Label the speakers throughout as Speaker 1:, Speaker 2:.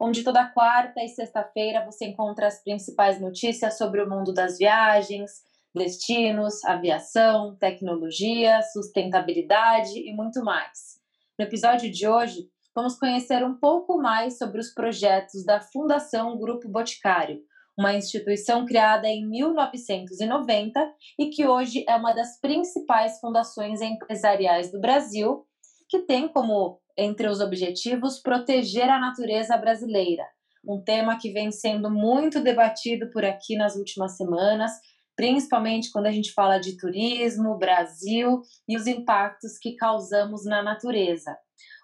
Speaker 1: onde toda quarta e sexta-feira você encontra as principais notícias sobre o mundo das viagens, destinos, aviação, tecnologia, sustentabilidade e muito mais. No episódio de hoje, vamos conhecer um pouco mais sobre os projetos da Fundação Grupo Boticário, uma instituição criada em 1990 e que hoje é uma das principais fundações empresariais do Brasil, que tem como entre os objetivos proteger a natureza brasileira, um tema que vem sendo muito debatido por aqui nas últimas semanas, principalmente quando a gente fala de turismo, Brasil e os impactos que causamos na natureza.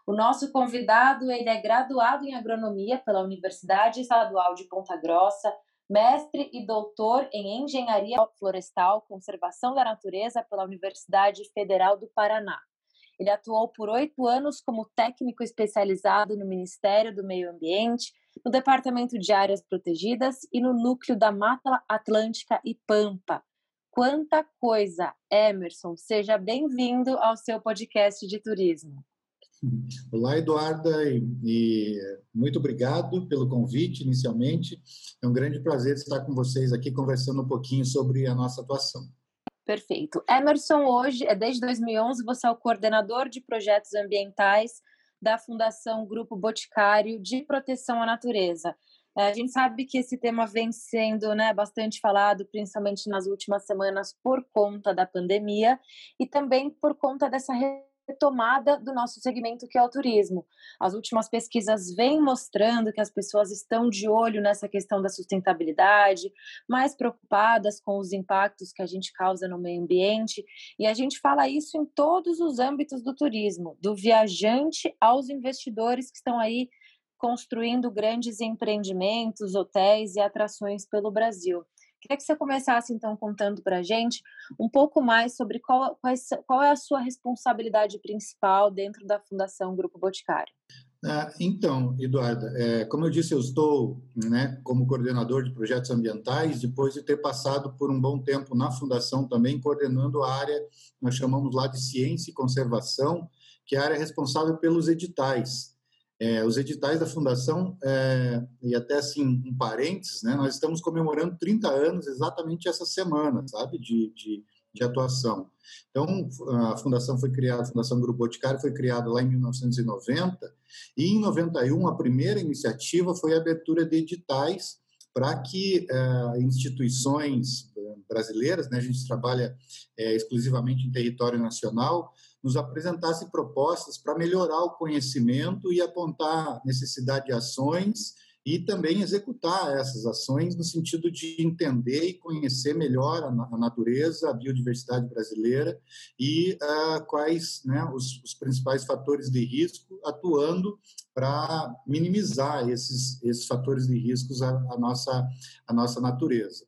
Speaker 1: O nosso convidado, ele é graduado em agronomia pela Universidade Estadual de Ponta Grossa, mestre e doutor em engenharia florestal, conservação da natureza pela Universidade Federal do Paraná. Ele atuou por oito anos como técnico especializado no Ministério do Meio Ambiente, no Departamento de Áreas Protegidas e no Núcleo da Mata Atlântica e Pampa. Quanta coisa! Emerson, seja bem-vindo ao seu podcast de turismo.
Speaker 2: Olá, Eduarda, e, e, muito obrigado pelo convite inicialmente. É um grande prazer estar com vocês aqui conversando um pouquinho sobre a nossa atuação.
Speaker 1: Perfeito. Emerson, hoje, é desde 2011, você é o coordenador de projetos ambientais da Fundação Grupo Boticário de Proteção à Natureza. É, a gente sabe que esse tema vem sendo né, bastante falado, principalmente nas últimas semanas, por conta da pandemia e também por conta dessa retomada do nosso segmento que é o turismo. As últimas pesquisas vêm mostrando que as pessoas estão de olho nessa questão da sustentabilidade, mais preocupadas com os impactos que a gente causa no meio ambiente, e a gente fala isso em todos os âmbitos do turismo, do viajante aos investidores que estão aí construindo grandes empreendimentos, hotéis e atrações pelo Brasil. Queria que você começasse, então, contando para a gente um pouco mais sobre qual, qual é a sua responsabilidade principal dentro da Fundação Grupo Boticário.
Speaker 2: Ah, então, Eduarda, é, como eu disse, eu estou né, como coordenador de projetos ambientais, depois de ter passado por um bom tempo na Fundação também, coordenando a área, nós chamamos lá de ciência e conservação, que é a área responsável pelos editais, é, os editais da Fundação, é, e até assim, um parênteses, né, nós estamos comemorando 30 anos exatamente essa semana, sabe, de, de, de, atuação. Então, a Fundação foi criada, a Fundação Grupo Boticário foi criada lá em 1990, e em 91 a primeira iniciativa foi a abertura de editais para que é, instituições é, brasileiras, né, a gente trabalha é, exclusivamente em território nacional, nos apresentasse propostas para melhorar o conhecimento e apontar necessidade de ações e também executar essas ações no sentido de entender e conhecer melhor a, natureza, a biodiversidade brasileira e uh, quais né, os, os, principais fatores de risco, atuando para minimizar esses, esses fatores de riscos à, à, nossa, à nossa natureza.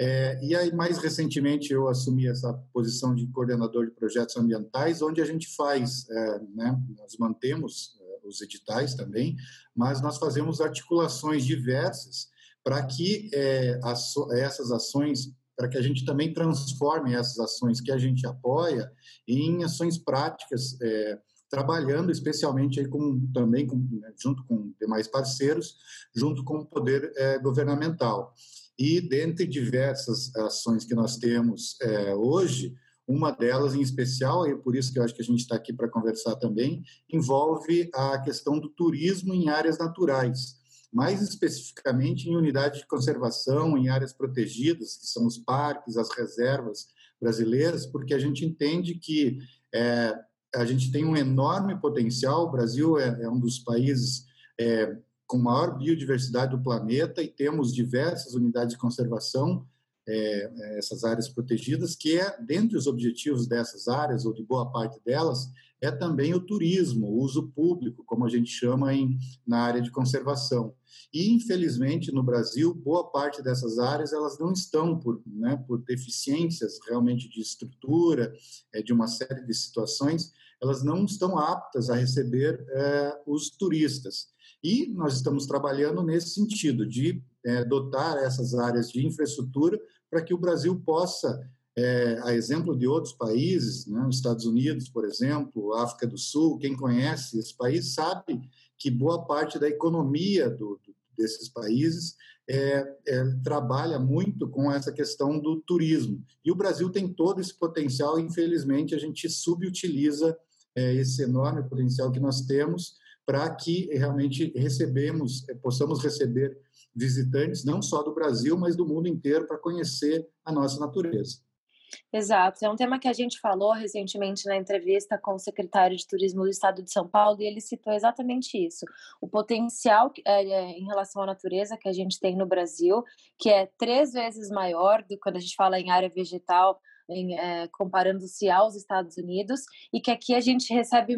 Speaker 2: É, e aí, mais recentemente, eu assumi essa posição de coordenador de projetos ambientais, onde a gente faz, é, né, nós mantemos é, os editais também, mas nós fazemos articulações diversas para que é, as, essas ações, para que a gente também transforme essas ações que a gente apoia em ações práticas, é, trabalhando especialmente aí com, também com, né, junto com demais parceiros, junto com o poder é, governamental. E dentre diversas ações que nós temos é, hoje, uma delas em especial, e por isso que eu acho que a gente está aqui para conversar também, envolve a questão do turismo em áreas naturais, mais especificamente em unidades de conservação, em áreas protegidas, que são os parques, as reservas brasileiras, porque a gente entende que é, a gente tem um enorme potencial, o Brasil é, é um dos países é, com maior biodiversidade do planeta e temos diversas unidades de conservação, é, é, essas áreas protegidas, que é, dentre os objetivos dessas áreas, ou de boa parte delas, é também o turismo, o uso público, como a gente chama em, na área de conservação. E, infelizmente, no Brasil, boa parte dessas áreas elas não estão por, né, por deficiências realmente de estrutura, é, de uma série de situações, elas não estão aptas a receber é, os turistas. E nós estamos trabalhando nesse sentido, de é, dotar essas áreas de infraestrutura para que o Brasil possa é, a exemplo de outros países, né, os Estados Unidos, por exemplo, África do Sul, quem conhece esse país sabe que boa parte da economia do, do, desses países é, é, trabalha muito com essa questão do turismo. E o Brasil tem todo esse potencial, infelizmente, a gente subutiliza é, esse enorme potencial que nós temos para que realmente recebemos, é, possamos receber visitantes não só do Brasil, mas do mundo inteiro para conhecer a nossa natureza.
Speaker 1: Exato, é um tema que a gente falou recentemente na entrevista com o secretário de Turismo do Estado de São Paulo e ele citou exatamente isso: o potencial é, em relação à natureza que a gente tem no Brasil, que é três vezes maior do que quando a gente fala em área vegetal, é, comparando-se aos Estados Unidos, e que aqui a gente recebe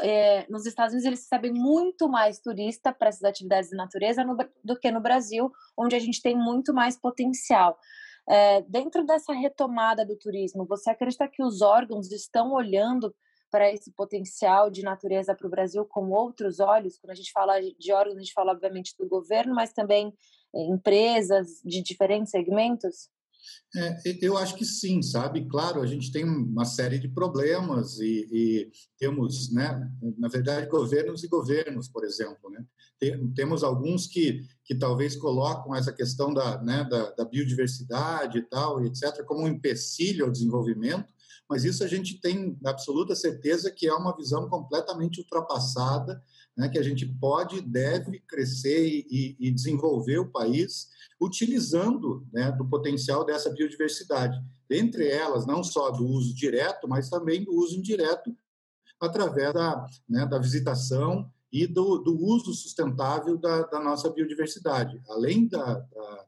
Speaker 1: é, nos Estados Unidos eles recebem muito mais turista para essas atividades de natureza no, do que no Brasil, onde a gente tem muito mais potencial. É, dentro dessa retomada do turismo, você acredita que os órgãos estão olhando para esse potencial de natureza para o Brasil com outros olhos? Quando a gente fala de órgãos, a gente fala obviamente do governo, mas também é, empresas de diferentes segmentos?
Speaker 2: É, eu acho que sim, sabe? Claro, a gente tem uma série de problemas e, e, temos, né, na verdade, governos e governos, por exemplo, né? Tem, temos alguns que, que talvez colocam essa questão da, né, da, da biodiversidade e tal, etc., como um empecilho ao desenvolvimento, mas isso a gente tem absoluta certeza que é uma visão completamente ultrapassada, né, que a gente pode, deve crescer e, e desenvolver o país utilizando né, do potencial dessa biodiversidade. Entre elas, não só do uso direto, mas também do uso indireto, através da, né, da visitação e do, do uso sustentável da, da, nossa biodiversidade. Além da, da,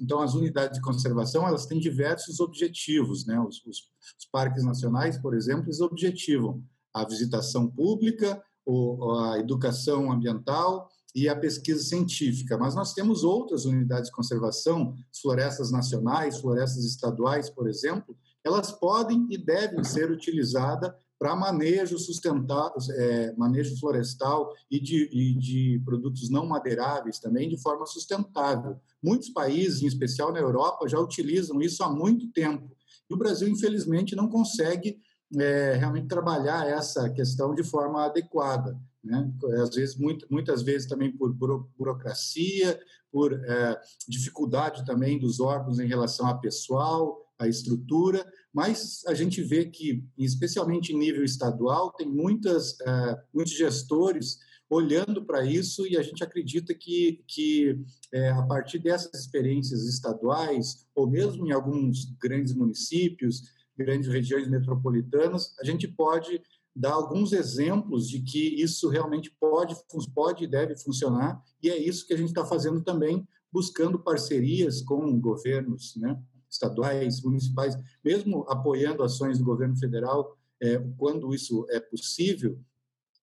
Speaker 2: então as unidades de conservação elas têm diversos objetivos, né? Os, os, os parques nacionais, por exemplo, eles objetivam a visitação pública, o, a educação ambiental e a pesquisa científica, mas nós temos outras unidades de conservação, florestas nacionais, florestas estaduais, por exemplo, elas podem e devem ser utilizadas para manejo sustentável, é, manejo florestal e de, e de produtos não madeiráveis também de forma sustentável. Muitos países, em especial na Europa, já utilizam isso há muito tempo. E o Brasil, infelizmente, não consegue é, realmente trabalhar essa questão de forma adequada. Né? Às vezes, muito, muitas vezes também por burocracia, por é, dificuldade também dos órgãos em relação a pessoal, a estrutura, mas a gente vê que, especialmente em nível estadual, tem muitas, é, muitos gestores olhando para isso e a gente acredita que, que é, a partir dessas experiências estaduais, ou mesmo em alguns grandes municípios, grandes regiões metropolitanas, a gente pode dar alguns exemplos de que isso realmente pode, pode e deve funcionar, e é isso que a gente está fazendo também, buscando parcerias com governos né, estaduais, municipais, mesmo apoiando ações do governo federal, é, quando isso é possível,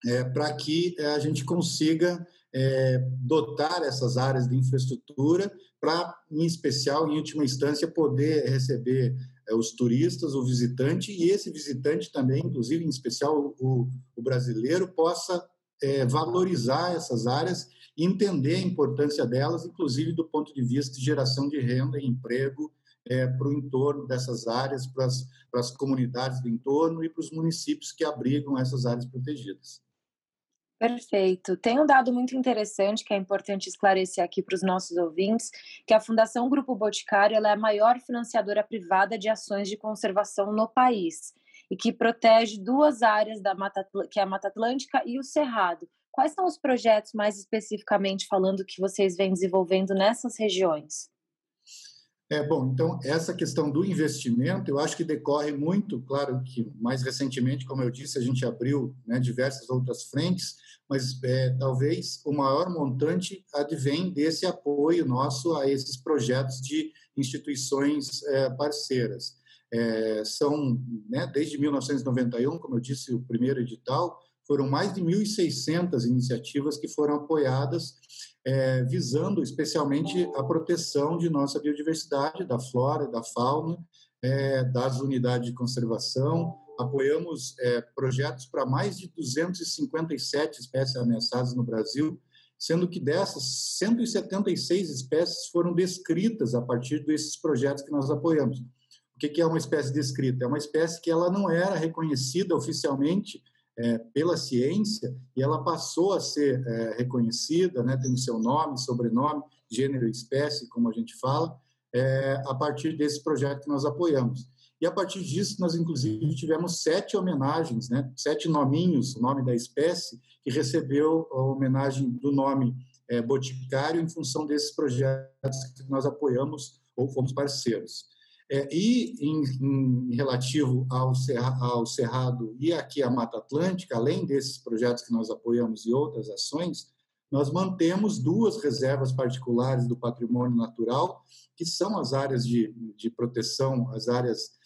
Speaker 2: é, para que é, a gente consiga é, dotar essas áreas de infraestrutura para, em especial, em última instância, poder receber é, os turistas, o visitante, e esse visitante também, inclusive, em especial o, o brasileiro, possa é, valorizar essas áreas entender a importância delas, inclusive do ponto de vista de geração de renda e emprego é, para o entorno dessas áreas, para as, comunidades do entorno e para os municípios que abrigam essas áreas protegidas.
Speaker 1: Perfeito. Tem um dado muito interessante que é importante esclarecer aqui para os nossos ouvintes, que a Fundação Grupo Boticário é a maior financiadora privada de ações de conservação no país e que protege duas áreas da Mata, que é a Mata Atlântica e o Cerrado. Quais são os projetos mais especificamente falando que vocês vêm desenvolvendo nessas regiões?
Speaker 2: É, bom, então, essa questão do investimento, eu acho que decorre muito, claro que mais recentemente, como eu disse, a gente abriu né, diversas outras frentes, mas é, talvez o maior montante advém desse apoio nosso a esses projetos de instituições é, parceiras. é, são, né, desde 1991, como eu disse, o primeiro edital, foram mais de 1.600 iniciativas que foram apoiadas, é, visando especialmente a proteção de nossa biodiversidade, da flora, da fauna, é, das unidades de conservação. Apoiamos é, projetos para mais de 257 espécies ameaçadas no Brasil, sendo que dessas, 176 espécies foram descritas a partir desses projetos que nós apoiamos. O que é uma espécie descrita? É uma espécie que ela não era reconhecida oficialmente é, pela ciência e ela passou a ser é, reconhecida, né, tem seu nome, sobrenome, gênero e espécie, como a gente fala, é, a partir desse projeto que nós apoiamos. E a partir disso, nós inclusive tivemos sete homenagens, né, sete nominhos, o nome da espécie, que recebeu a homenagem do nome é, Boticário em função desses projetos que nós apoiamos ou fomos parceiros. É, e em, em, relativo ao, cerra, ao Cerrado e aqui à Mata Atlântica, além desses projetos que nós apoiamos e outras ações, nós mantemos duas reservas particulares do patrimônio natural, que são as áreas de, de proteção, as áreas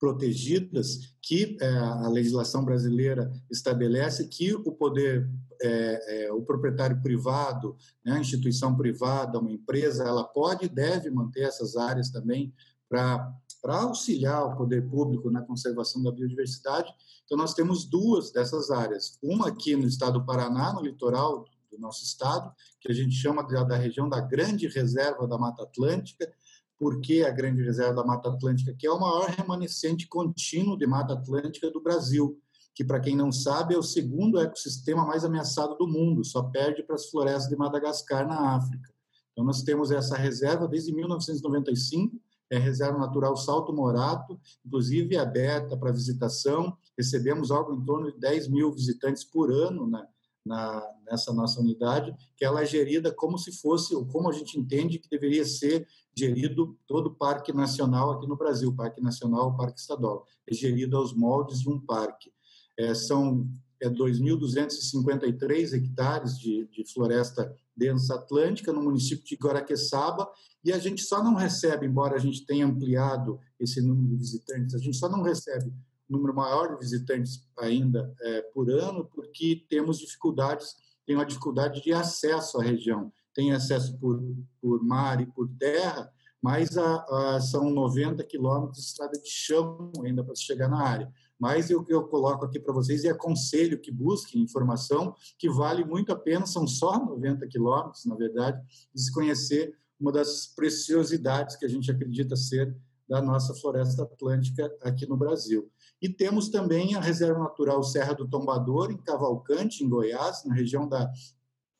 Speaker 2: protegidas, que é, a legislação brasileira estabelece que o poder, é, é, o proprietário privado, né, a instituição privada, uma empresa, ela pode e deve manter essas áreas também para auxiliar o poder público na conservação da biodiversidade. Então, nós temos duas dessas áreas. Uma aqui no estado do Paraná, no litoral do nosso estado, que a gente chama da, região da Grande Reserva da Mata Atlântica, porque a Grande Reserva da Mata Atlântica, que é o maior remanescente contínuo de Mata Atlântica do Brasil, que, para quem não sabe, é o segundo ecossistema mais ameaçado do mundo, só perde para as florestas de Madagascar, na África. Então, nós temos essa reserva desde 1995, é a Reserva Natural Salto Morato, inclusive aberta para visitação. Recebemos algo em torno de 10 mil visitantes por ano na, na, nessa nossa unidade, que ela é gerida como se fosse, ou como a gente entende que deveria ser gerido todo o Parque Nacional aqui no Brasil, Parque Nacional, Parque Estadual. É gerido aos moldes de um parque. É, são é 2.253 hectares de, de floresta densa atlântica no município de Guaraqueçaba e a gente só não recebe, embora a gente tenha ampliado esse número de visitantes, a gente só não recebe um número maior de visitantes ainda é, por ano porque temos dificuldades, tem uma dificuldade de acesso à região. Tem acesso por, por mar e por terra, mas a, a, são 90 quilômetros de estrada de chão ainda para chegar na área. Mas o que eu coloco aqui para vocês e aconselho que busquem informação, que vale muito a pena, são só 90 quilômetros, na verdade, de se conhecer uma das preciosidades que a gente acredita ser da nossa floresta atlântica aqui no Brasil. E temos também a Reserva Natural Serra do Tombador, em Cavalcante, em Goiás, na região da,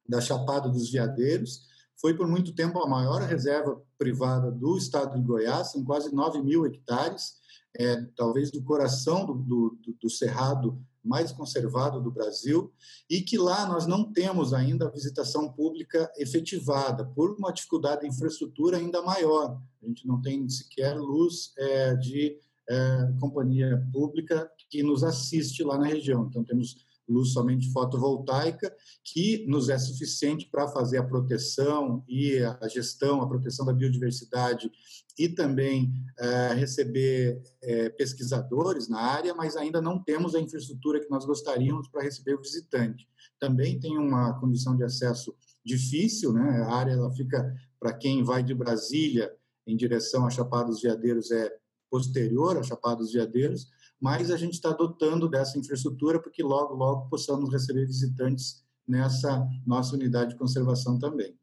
Speaker 2: da Chapada dos Veadeiros, foi por muito tempo a maior reserva privada do estado de Goiás, são quase 9 mil hectares, é, talvez do coração do, do, do, cerrado mais conservado do Brasil, e que lá nós não temos ainda a visitação pública efetivada, por uma dificuldade de infraestrutura ainda maior. A gente não tem sequer luz é, de é, companhia pública que nos assiste lá na região. Então, temos luz somente fotovoltaica, que nos é suficiente para fazer a proteção e a gestão, a proteção da biodiversidade e também é, receber é, pesquisadores na área, mas ainda não temos a infraestrutura que nós gostaríamos para receber o visitante. Também tem uma condição de acesso difícil, né? A área ela fica para quem vai de Brasília em direção a Chapada dos Veadeiros é posterior a Chapada dos Veadeiros, mas a gente está dotando dessa infraestrutura porque logo, logo possamos receber visitantes nessa nossa unidade de conservação também.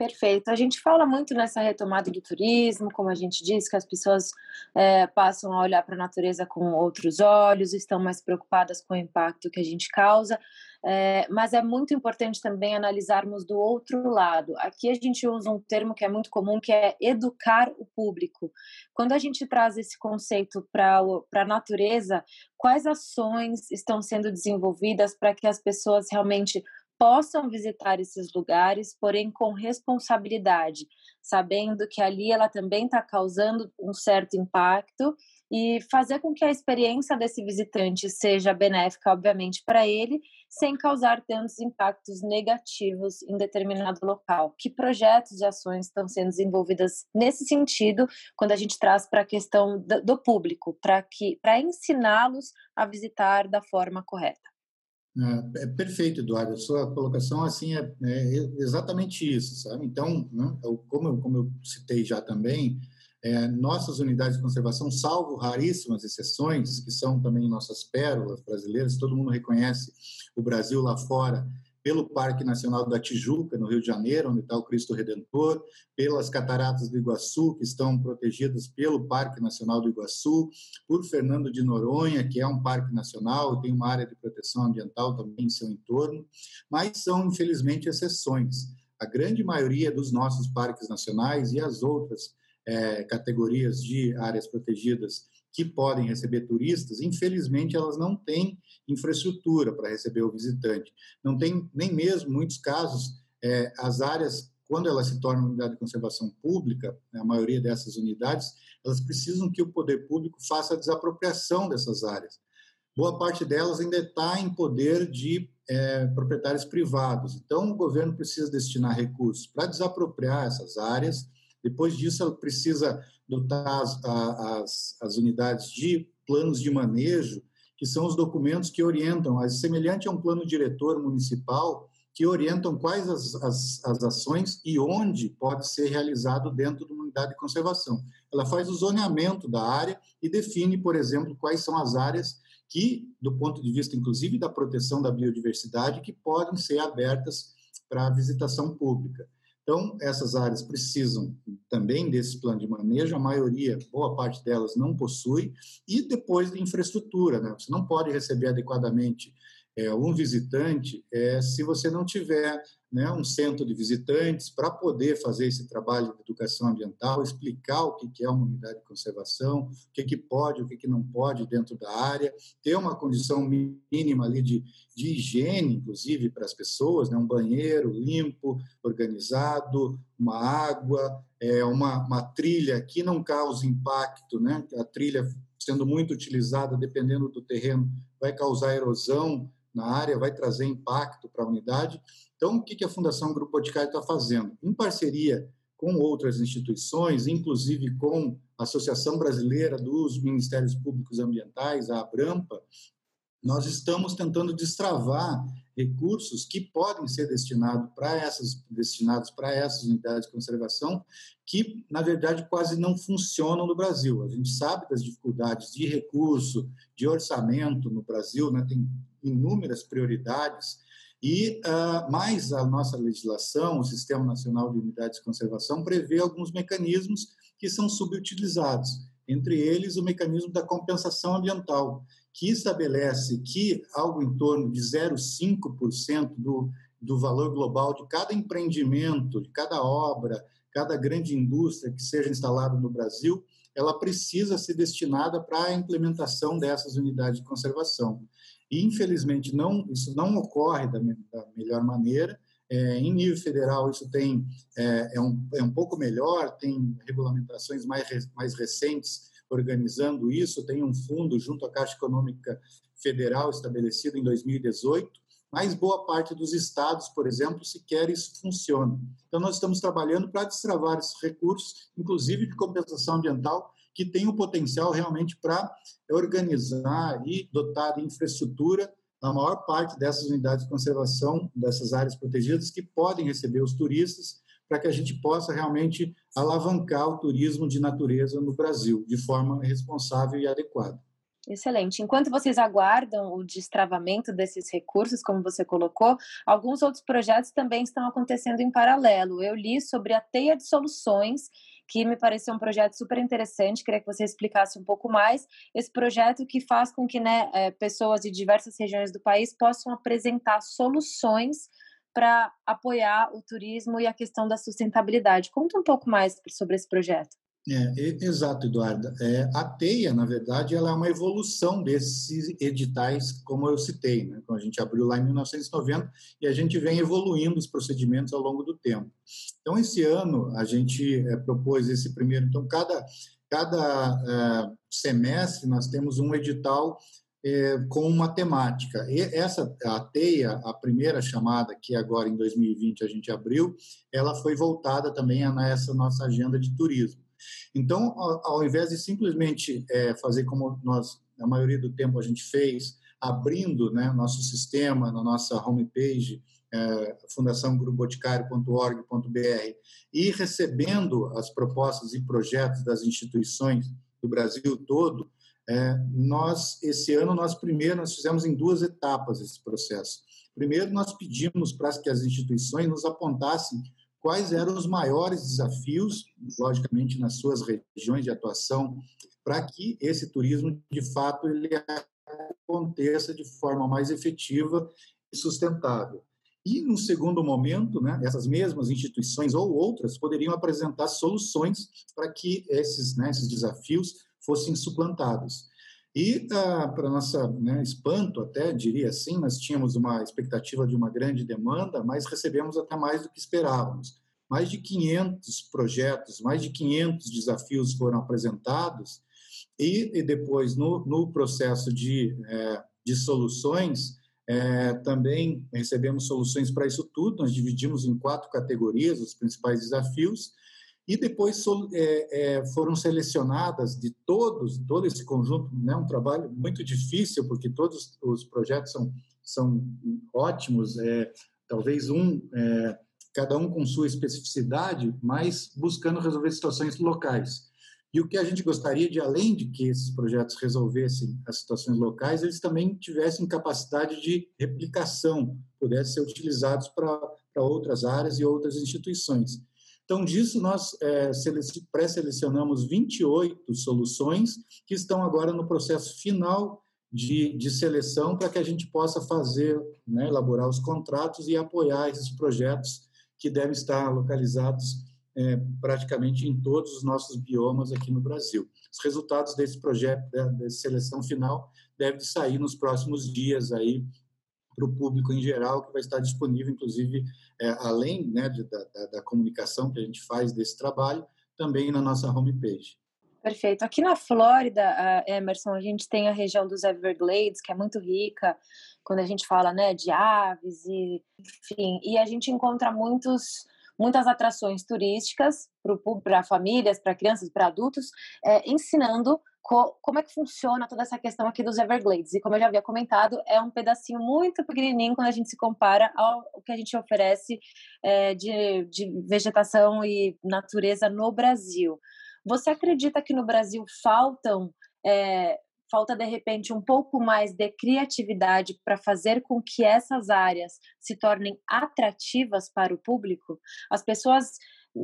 Speaker 1: Perfeito. A gente fala muito nessa retomada do turismo, como a gente diz, que as pessoas é, passam a olhar para a natureza com outros olhos, estão mais preocupadas com o impacto que a gente causa, é, mas é muito importante também analisarmos do outro lado. Aqui a gente usa um termo que é muito comum, que é educar o público. Quando a gente traz esse conceito para a natureza, quais ações estão sendo desenvolvidas para que as pessoas realmente possam visitar esses lugares, porém com responsabilidade, sabendo que ali ela também está causando um certo impacto e fazer com que a experiência desse visitante seja benéfica, obviamente, para ele, sem causar tantos impactos negativos em determinado local. Que projetos e ações estão sendo desenvolvidas nesse sentido, quando a gente traz para a questão do público, para que para ensiná-los a visitar da forma correta?
Speaker 2: É, é, perfeito, Eduardo. A sua colocação assim é, é exatamente isso, sabe? Então, né, eu, como, eu, como eu citei já também, é, nossas unidades de conservação, salvo raríssimas exceções, que são também nossas pérolas brasileiras, todo mundo reconhece o Brasil lá fora pelo Parque Nacional da Tijuca, no Rio de Janeiro, onde está o Cristo Redentor, pelas Cataratas do Iguaçu, que estão protegidas pelo Parque Nacional do Iguaçu, por Fernando de Noronha, que é um parque nacional, tem uma área de proteção ambiental também em seu entorno, mas são, infelizmente, exceções. A grande maioria dos nossos parques nacionais e as outras é, categorias de áreas protegidas que podem receber turistas, infelizmente elas não têm infraestrutura para receber o visitante. Não tem nem mesmo, muitos casos, é, as áreas, quando elas se tornam unidade de conservação pública, né, a maioria dessas unidades, elas precisam que o poder público faça a desapropriação dessas áreas. Boa parte delas ainda está em poder de é, proprietários privados. Então, o governo precisa destinar recursos para desapropriar essas áreas. Depois disso, ela precisa dotar as, as, as unidades de planos de manejo, que são os documentos que orientam, semelhante a um plano diretor municipal, que orientam quais as, as, as ações e onde pode ser realizado dentro de uma unidade de conservação. Ela faz o zoneamento da área e define, por exemplo, quais são as áreas que, do ponto de vista, inclusive, da proteção da biodiversidade, que podem ser abertas para visitação pública. Então, essas áreas precisam também desse plano de manejo, a maioria, boa parte delas não possui, e depois de infraestrutura, né? Você não pode receber adequadamente é, um visitante é, se você não tiver né, um centro de visitantes para poder fazer esse trabalho de educação ambiental, explicar o que é uma unidade de conservação, o que, que pode, o que, que não pode dentro da área, ter uma condição mínima ali de, de higiene, inclusive, para as pessoas, né, um banheiro limpo, organizado, uma água, é, uma, uma trilha que não cause impacto, né, a trilha sendo muito utilizada, dependendo do terreno, vai causar erosão, na área, vai trazer impacto para a unidade. Então, o que a Fundação Grupo Boticário está fazendo? Em parceria com outras instituições, inclusive com a Associação Brasileira dos Ministérios Públicos Ambientais, a ABRAMPA, nós estamos tentando destravar recursos que podem ser destinados para essas destinados para essas unidades de conservação que na verdade quase não funcionam no Brasil. A gente sabe das dificuldades de recurso, de orçamento no Brasil, né? Tem inúmeras prioridades e uh, mais a nossa legislação, o Sistema Nacional de Unidades de Conservação prevê alguns mecanismos que são subutilizados, entre eles o mecanismo da compensação ambiental, que estabelece que algo em torno de 0,5% do, do valor global de cada empreendimento, de cada obra, cada grande indústria que seja instalada no Brasil, ela precisa ser destinada para a implementação dessas unidades de conservação. Infelizmente, não, isso não ocorre da, da melhor maneira. É, em nível federal, isso tem, é, é, um, é um pouco melhor, tem regulamentações mais, mais recentes organizando isso, tem um fundo junto à Caixa Econômica Federal estabelecido em 2018, mas boa parte dos estados, por exemplo, sequer isso funciona. Então, nós estamos trabalhando para destravar esses recursos, inclusive de compensação ambiental, que tem o potencial realmente para organizar e dotar de infraestrutura a maior parte dessas unidades de conservação, dessas áreas protegidas, que podem receber os turistas, para que a gente possa realmente alavancar o turismo de natureza no Brasil, de forma responsável e adequada.
Speaker 1: Excelente. Enquanto vocês aguardam o destravamento desses recursos, como você colocou, alguns outros projetos também estão acontecendo em paralelo. Eu li sobre a Teia de Soluções, que me pareceu um projeto super interessante. Queria que você explicasse um pouco mais esse projeto que faz com que né, é, pessoas de diversas regiões do país possam apresentar soluções para apoiar o turismo e a questão da sustentabilidade. Conta um pouco mais sobre esse projeto.
Speaker 2: É, exato, Eduardo. É, a TEIA, na verdade, ela é uma evolução desses editais, como eu citei. Né? Então, a gente abriu lá em 1990 e a gente vem evoluindo os procedimentos ao longo do tempo. Então, esse ano, a gente é, propôs esse primeiro. Então, cada, cada é, semestre, nós temos um edital é, com uma temática. E essa, a TEIA, a primeira chamada, que agora em 2020 a gente abriu, ela foi voltada também a essa nossa agenda de turismo. Então, ao, invés de simplesmente é, fazer como nós, a maioria do tempo, a gente fez, abrindo né, nosso sistema na nossa homepage, é, fundaçãogruboticário.org.br, e recebendo as propostas e projetos das instituições do Brasil todo, é, nós esse ano nós primeiro nós fizemos em duas etapas esse processo. Primeiro nós pedimos para que as instituições nos apontassem quais eram os maiores desafios, logicamente nas suas regiões de atuação, para que esse turismo, de fato, ele aconteça de forma mais efetiva e sustentável. E, no segundo momento, né, essas mesmas instituições ou outras poderiam apresentar soluções para que esses, né, esses desafios fossem suplantados. E, ah, para nossa né, espanto, até diria assim, nós tínhamos uma expectativa de uma grande demanda, mas recebemos até mais do que esperávamos. Mais de 500 projetos, mais de 500 desafios foram apresentados, e, e depois, no, no processo de, é, de soluções, é, também recebemos soluções para isso tudo. Nós dividimos em quatro categorias os principais desafios, e depois é, é, foram selecionadas de todos, todo esse conjunto, né, um trabalho muito difícil, porque todos os projetos são, são ótimos, é, talvez um, é, cada um com sua especificidade, mas buscando resolver situações locais. E o que a gente gostaria de, além de que esses projetos resolvessem as situações locais, eles também tivessem capacidade de replicação, pudessem ser utilizados para outras áreas e outras instituições. Então, disso, nós é, pré-selecionamos 28 soluções que estão agora no processo final de, de seleção para que a gente possa fazer, né, elaborar os contratos e apoiar esses projetos que devem estar localizados é, praticamente em todos os nossos biomas aqui no Brasil. Os resultados desse projeto, da, seleção final, devem sair nos próximos dias aí para o público em geral, que vai estar disponível, inclusive, é, além né, de, da, da, comunicação que a gente faz desse trabalho, também na nossa homepage.
Speaker 1: Perfeito. Aqui na Flórida, Emerson, a gente tem a região dos Everglades, que é muito rica, quando a gente fala né, de aves, e, enfim, e a gente encontra muitos muitas atrações turísticas para famílias, para crianças, para adultos, é, ensinando co como é que funciona toda essa questão aqui dos Everglades. E como eu já havia comentado, é um pedacinho muito pequenininho quando a gente se compara ao que a gente oferece é, de, de vegetação e natureza no Brasil. Você acredita que no Brasil faltam é, falta de repente um pouco mais de criatividade para fazer com que essas áreas se tornem atrativas para o público? As pessoas,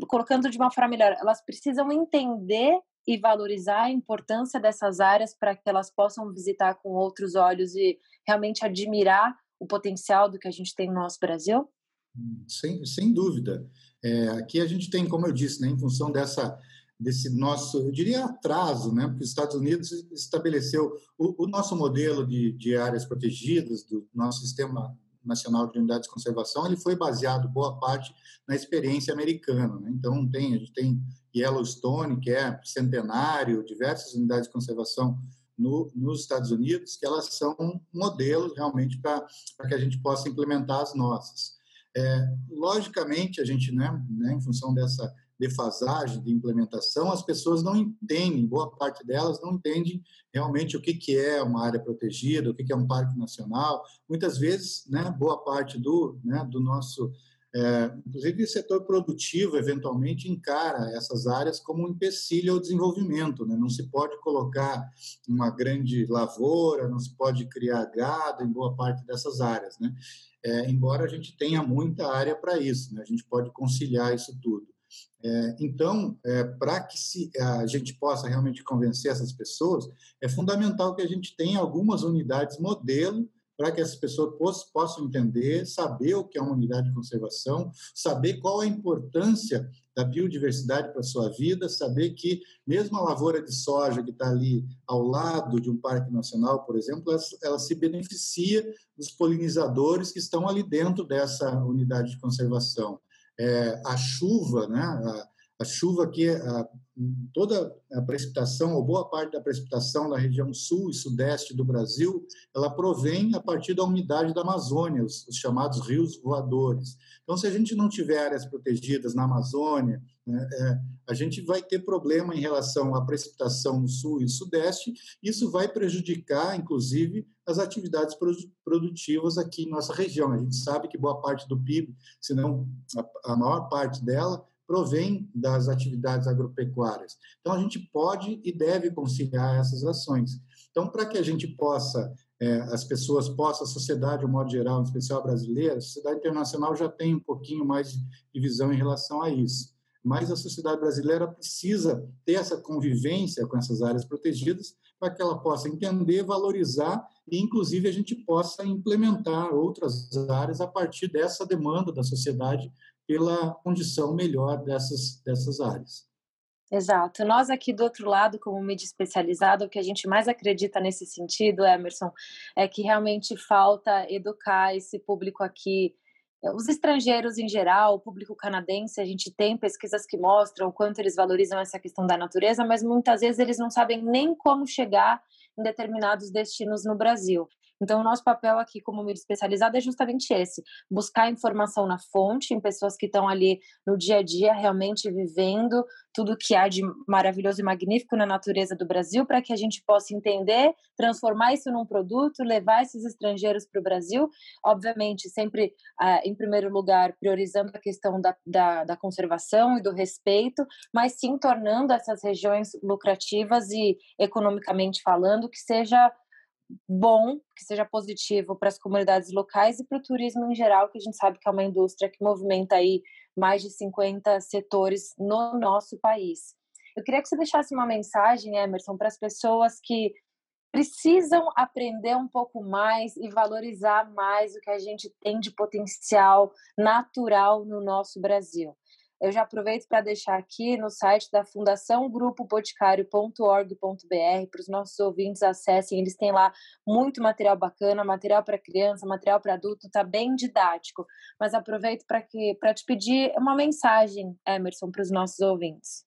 Speaker 1: colocando de uma forma melhor, elas precisam entender e valorizar a importância dessas áreas para que elas possam visitar com outros olhos e realmente admirar o potencial do que a gente tem no nosso Brasil?
Speaker 2: Sem, sem dúvida. É, aqui a gente tem, como eu disse, né, em função dessa desse nosso, eu diria atraso, né? Porque os Estados Unidos estabeleceu o, o nosso modelo de, de, áreas protegidas do nosso sistema nacional de unidades de conservação, ele foi baseado boa parte na experiência americana. Né? Então tem a gente tem Yellowstone, que é centenário, diversas unidades de conservação no, nos Estados Unidos, que elas são modelos realmente para que a gente possa implementar as nossas. É, logicamente, a gente, né, né, em função dessa defasagem de implementação, as pessoas não entendem, boa parte delas não entendem realmente o que, que é uma área protegida, o que, que é um parque nacional. Muitas vezes, né, boa parte do, né, do nosso, é, inclusive o setor produtivo, eventualmente encara essas áreas como um empecilho ao desenvolvimento. Né? Não se pode colocar uma grande lavoura, não se pode criar gado em boa parte dessas áreas. Né? É, embora a gente tenha muita área para isso, né? a gente pode conciliar isso tudo. É, então, é, para que se, a gente possa realmente convencer essas pessoas, é fundamental que a gente tenha algumas unidades modelo para que essas pessoas possam entender, saber o que é uma unidade de conservação, saber qual a importância da biodiversidade para a sua vida, saber que mesmo a lavoura de soja que está ali ao lado de um parque nacional, por exemplo, ela, ela, se beneficia dos polinizadores que estão ali dentro dessa unidade de conservação. É, a chuva, né, a, a chuva que a, toda a precipitação, ou boa parte da precipitação da região sul e sudeste do Brasil, ela provém a partir da umidade da Amazônia, os, os chamados rios voadores. Então, se a gente não tiver áreas protegidas na Amazônia, né, é, a gente vai ter problema em relação à precipitação no sul e sudeste, isso vai prejudicar, inclusive, as atividades produtivas aqui em nossa região. A gente sabe que boa parte do PIB, se não a maior parte dela, provém das atividades agropecuárias. Então, a gente pode e deve conciliar essas ações. Então, para que a gente possa, é, as pessoas possam, a sociedade, de um modo geral, em especial brasileira, a sociedade internacional já tem um pouquinho mais de visão em relação a isso. Mas a sociedade brasileira precisa ter essa convivência com essas áreas protegidas para que ela possa entender, valorizar e, inclusive, a gente possa implementar outras áreas a partir dessa demanda da sociedade pela condição melhor dessas, dessas áreas.
Speaker 1: Exato. Nós aqui do outro lado, como mídia especializada, o que a gente mais acredita nesse sentido, Emerson, é que realmente falta educar esse público aqui, os estrangeiros em geral, o público canadense, a gente tem pesquisas que mostram o quanto eles valorizam essa questão da natureza, mas muitas vezes eles não sabem nem como chegar em determinados destinos no Brasil. Então, o nosso papel aqui como mídia especializada é justamente esse: buscar informação na fonte, em pessoas que estão ali no dia a dia, realmente vivendo tudo que há de maravilhoso e magnífico na natureza do Brasil, para que a gente possa entender, transformar isso num produto, levar esses estrangeiros para o Brasil. Obviamente, sempre, ah, em primeiro lugar, priorizando a questão da, da, da conservação e do respeito, mas sim tornando essas regiões lucrativas e economicamente falando, que seja bom, que seja positivo para as comunidades locais e para o turismo em geral, que a gente sabe que é uma indústria que movimenta aí mais de 50 setores no nosso país. Eu queria que você deixasse uma mensagem, Emerson, para as pessoas que precisam aprender um pouco mais e valorizar mais o que a gente tem de potencial natural no nosso Brasil. Eu já aproveito para deixar aqui no site da Fundação Grupo Boticário.org.br para os nossos ouvintes acessem. Eles têm lá muito material bacana, material para criança, material para adulto, está bem didático. Mas aproveito para te pedir uma mensagem, Emerson, para os nossos ouvintes.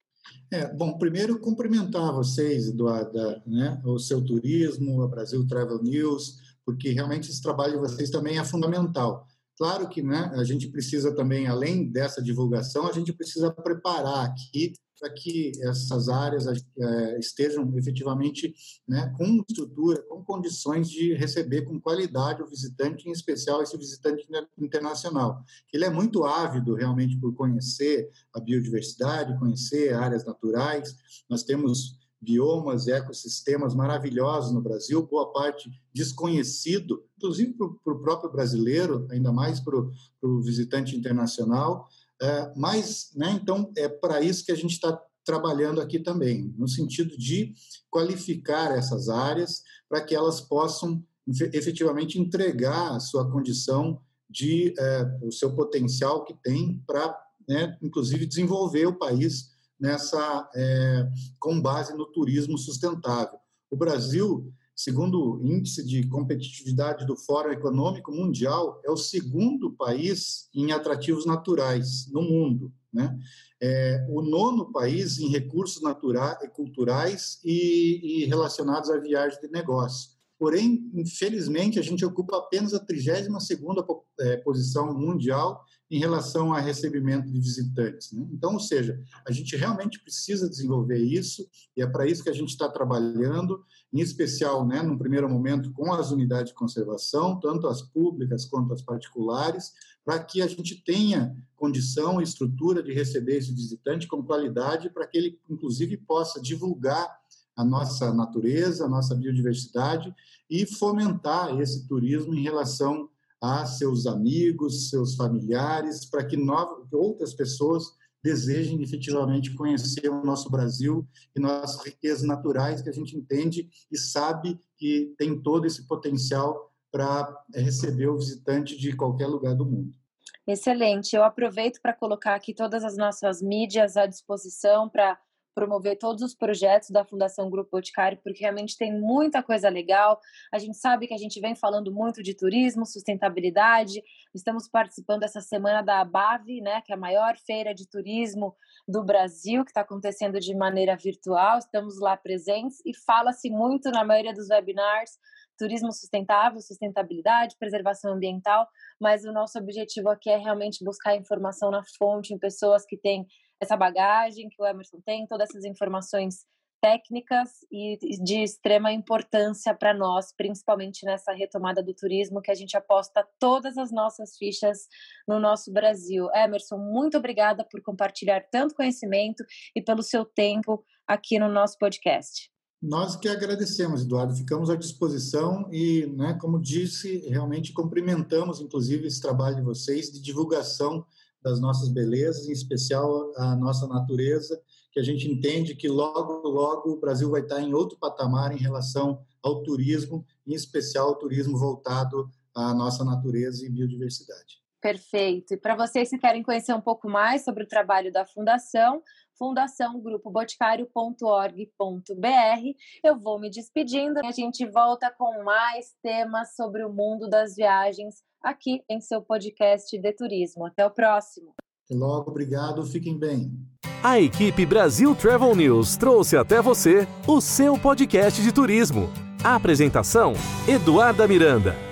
Speaker 2: É, bom, primeiro cumprimentar vocês, Eduarda, né, o seu turismo, a Brasil Travel News, porque realmente esse trabalho de vocês também é fundamental. Claro que né, a gente precisa também, além dessa divulgação, a gente precisa preparar aqui para que essas áreas é, estejam efetivamente né, com estrutura, com condições de receber com qualidade o visitante, em especial esse visitante internacional. Ele é muito ávido realmente por conhecer a biodiversidade, conhecer áreas naturais. Nós temos biomas e ecossistemas maravilhosos no Brasil, boa parte desconhecido, inclusive para o próprio brasileiro, ainda mais para o visitante internacional. É, mas, né, então, é para isso que a gente está trabalhando aqui também, no sentido de qualificar essas áreas para que elas possam efetivamente entregar a sua condição de é, o seu potencial que tem para, né, inclusive, desenvolver o país nessa é, com base no turismo sustentável. O Brasil, segundo o índice de competitividade do Fórum Econômico Mundial, é o segundo país em atrativos naturais no mundo. Né? É o nono país em recursos naturais e culturais e, relacionados à viagem de negócio. Porém, infelizmente, a gente ocupa apenas a 32ª é, posição mundial em relação a recebimento de visitantes. Né? Então, ou seja, a gente realmente precisa desenvolver isso, e é para isso que a gente está trabalhando, em especial, né, num primeiro momento, com as unidades de conservação, tanto as públicas quanto as particulares, para que a gente tenha condição e estrutura de receber esse visitante com qualidade, para que ele, inclusive, possa divulgar a nossa natureza, a nossa biodiversidade e fomentar esse turismo em relação a seus amigos, seus familiares, para que novas, outras pessoas desejem efetivamente conhecer o nosso Brasil e nossas riquezas naturais que a gente entende e sabe que tem todo esse potencial para receber o visitante de qualquer lugar do mundo.
Speaker 1: Excelente. Eu aproveito para colocar aqui todas as nossas mídias à disposição para promover todos os projetos da Fundação Grupo Boticário, porque realmente tem muita coisa legal. A gente sabe que a gente vem falando muito de turismo, sustentabilidade. Estamos participando essa semana da ABAV, né, que é a maior feira de turismo do Brasil, que está acontecendo de maneira virtual. Estamos lá presentes e fala-se muito na maioria dos webinars turismo sustentável, sustentabilidade, preservação ambiental, mas o nosso objetivo aqui é realmente buscar informação na fonte, em pessoas que têm essa bagagem que o Emerson tem, todas essas informações técnicas e de extrema importância para nós, principalmente nessa retomada do turismo, que a gente aposta todas as nossas fichas no nosso Brasil. Emerson, muito obrigada por compartilhar tanto conhecimento e pelo seu tempo aqui no nosso podcast.
Speaker 2: Nós que agradecemos, Eduardo, ficamos à disposição e, né, como disse, realmente cumprimentamos, inclusive, esse trabalho de vocês de divulgação das nossas belezas, em especial a nossa natureza, que a gente entende que logo, logo o Brasil vai estar em outro patamar em relação ao turismo, em especial o turismo voltado à nossa natureza e biodiversidade.
Speaker 1: Perfeito. E para vocês que querem conhecer um pouco mais sobre o trabalho da Fundação, fundaçãogrupoboticário.org.br. Eu vou me despedindo e a gente volta com mais temas sobre o mundo das viagens aqui em seu podcast de turismo. Até o próximo.
Speaker 2: Até logo, obrigado, fiquem bem.
Speaker 3: A equipe Brasil Travel News trouxe até você o seu podcast de turismo. A apresentação: Eduarda Miranda.